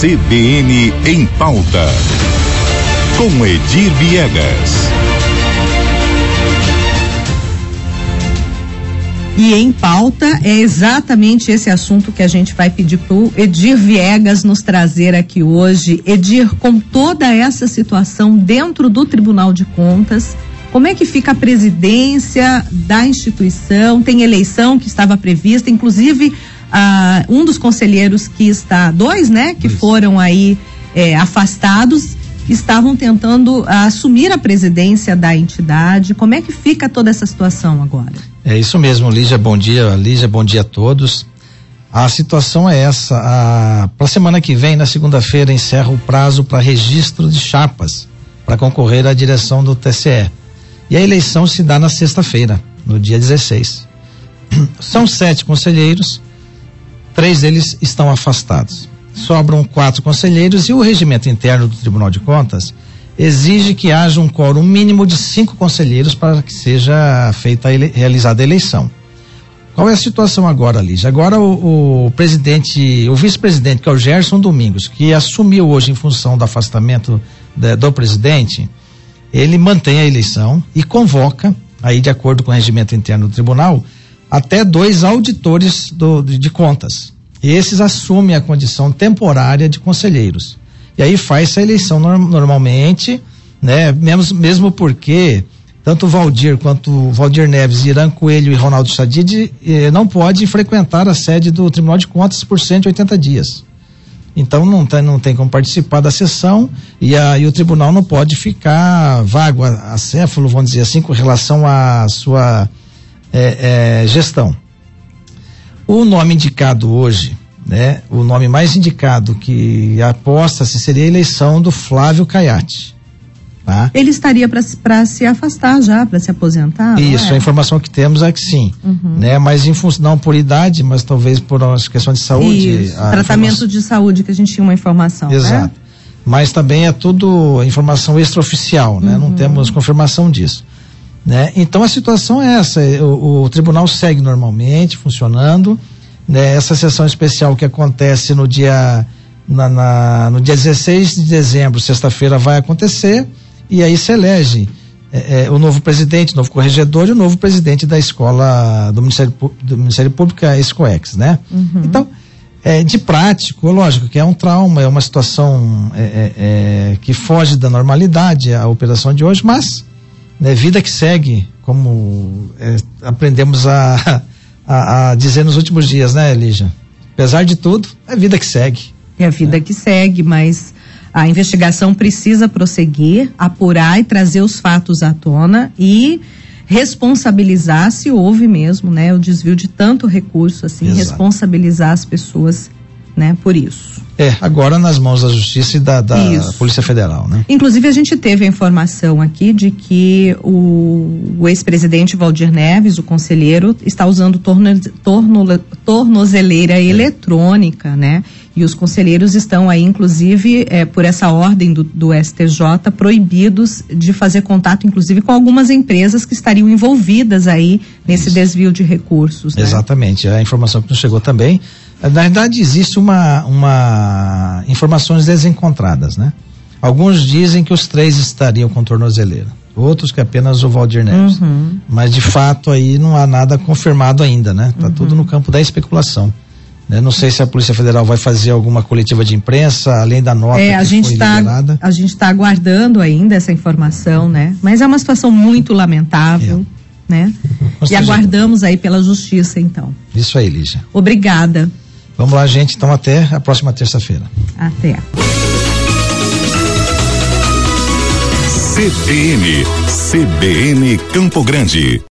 CBN em pauta. Com Edir Viegas. E em pauta é exatamente esse assunto que a gente vai pedir para o Edir Viegas nos trazer aqui hoje. Edir, com toda essa situação dentro do Tribunal de Contas, como é que fica a presidência da instituição? Tem eleição que estava prevista, inclusive ah, um dos conselheiros que está, dois, né, que Isso. foram aí é, afastados, estavam tentando assumir a presidência da entidade. Como é que fica toda essa situação agora? É isso mesmo, Lígia, bom dia, Lígia, bom dia a todos. A situação é essa, para a semana que vem, na segunda-feira, encerra o prazo para registro de chapas para concorrer à direção do TCE. E a eleição se dá na sexta-feira, no dia 16. São sete conselheiros, três deles estão afastados. Sobram quatro conselheiros e o regimento interno do Tribunal de Contas exige que haja um quórum mínimo de cinco conselheiros para que seja feita ele, realizada a eleição. Qual é a situação agora, Lígia? Agora o, o presidente, o vice-presidente, que é o Gerson Domingos, que assumiu hoje em função do afastamento de, do presidente, ele mantém a eleição e convoca, aí de acordo com o regimento interno do tribunal, até dois auditores do, de, contas. E esses assumem a condição temporária de conselheiros. E aí faz a eleição norm, normalmente, né? Mesmo, mesmo porque tanto Valdir quanto Valdir Neves, Irã Coelho e Ronaldo Sadid eh, não podem frequentar a sede do Tribunal de Contas por 180 dias. Então não tem, não tem como participar da sessão e, a, e o tribunal não pode ficar vago, acéfalo, vamos dizer assim, com relação à sua eh, eh, gestão. O nome indicado hoje né, o nome mais indicado que aposta-se seria a eleição do Flávio Caiate. Tá? Ele estaria para se afastar já, para se aposentar? Isso, é? a informação que temos é que sim. Uhum. Né? Mas em função, não por idade, mas talvez por uma questão de saúde. Isso, tratamento informação... de saúde que a gente tinha uma informação. Né? Exato. Né? Mas também é tudo informação extraoficial, né? Uhum. Não temos confirmação disso. Né? Então a situação é essa, o, o tribunal segue normalmente, funcionando né, essa sessão especial que acontece no dia, na, na no dia 16 de dezembro, sexta-feira, vai acontecer, e aí se elege é, é, o novo presidente, o novo corregedor e o novo presidente da escola do Ministério, do Ministério Público, a ESCOEX, né? Uhum. Então, é, de prático, lógico que é um trauma, é uma situação é, é, é que foge da normalidade a operação de hoje, mas né, vida que segue, como é, aprendemos a a, a dizer nos últimos dias, né, Elija? Apesar de tudo, é vida que segue. É a vida né? que segue, mas a investigação precisa prosseguir, apurar e trazer os fatos à tona e responsabilizar se houve mesmo, né, o desvio de tanto recurso assim, Exato. responsabilizar as pessoas, né, por isso. É, agora nas mãos da Justiça e da, da Polícia Federal, né? Inclusive, a gente teve a informação aqui de que o, o ex-presidente Valdir Neves, o conselheiro, está usando torno, torno, tornozeleira é. eletrônica, né? E os conselheiros estão aí, inclusive, é, por essa ordem do, do STJ, proibidos de fazer contato, inclusive, com algumas empresas que estariam envolvidas aí nesse Isso. desvio de recursos. Né? Exatamente. A informação que nos chegou também na verdade, existe uma, uma informações desencontradas, né? Alguns dizem que os três estariam com tornozeleira, outros que apenas o Valdir Neves. Uhum. Mas de fato aí não há nada confirmado ainda, né? Tá uhum. tudo no campo da especulação. Né? Não sei se a Polícia Federal vai fazer alguma coletiva de imprensa, além da nota é, a gente tá, liberada. A gente está aguardando ainda essa informação, né? Mas é uma situação muito lamentável. É. Né? e aguardamos aí pela justiça, então. Isso aí, Lígia. Obrigada. Vamos lá, gente. Então, até a próxima terça-feira. Até. CBN, CBN Campo Grande.